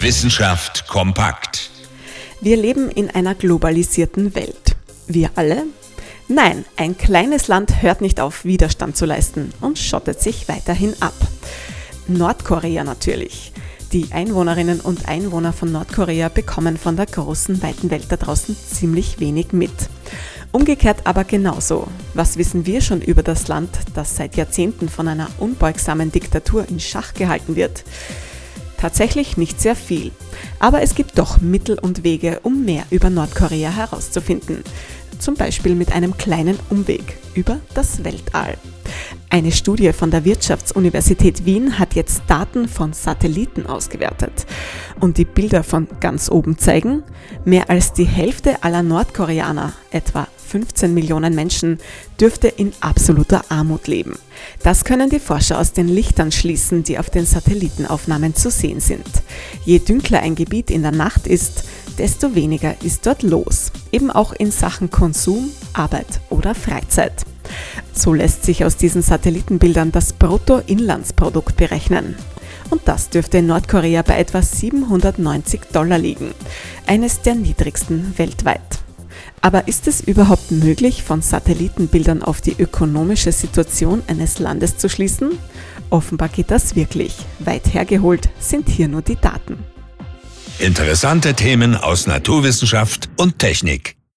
Wissenschaft kompakt. Wir leben in einer globalisierten Welt. Wir alle? Nein, ein kleines Land hört nicht auf, Widerstand zu leisten und schottet sich weiterhin ab. Nordkorea natürlich. Die Einwohnerinnen und Einwohner von Nordkorea bekommen von der großen, weiten Welt da draußen ziemlich wenig mit. Umgekehrt aber genauso. Was wissen wir schon über das Land, das seit Jahrzehnten von einer unbeugsamen Diktatur in Schach gehalten wird? Tatsächlich nicht sehr viel. Aber es gibt doch Mittel und Wege, um mehr über Nordkorea herauszufinden. Zum Beispiel mit einem kleinen Umweg über das Weltall. Eine Studie von der Wirtschaftsuniversität Wien hat jetzt Daten von Satelliten ausgewertet. Und die Bilder von ganz oben zeigen, mehr als die Hälfte aller Nordkoreaner, etwa 15 Millionen Menschen dürfte in absoluter Armut leben. Das können die Forscher aus den Lichtern schließen, die auf den Satellitenaufnahmen zu sehen sind. Je dünkler ein Gebiet in der Nacht ist, desto weniger ist dort los, eben auch in Sachen Konsum, Arbeit oder Freizeit. So lässt sich aus diesen Satellitenbildern das Bruttoinlandsprodukt berechnen. Und das dürfte in Nordkorea bei etwa 790 Dollar liegen, eines der niedrigsten weltweit. Aber ist es überhaupt möglich, von Satellitenbildern auf die ökonomische Situation eines Landes zu schließen? Offenbar geht das wirklich. Weit hergeholt sind hier nur die Daten. Interessante Themen aus Naturwissenschaft und Technik.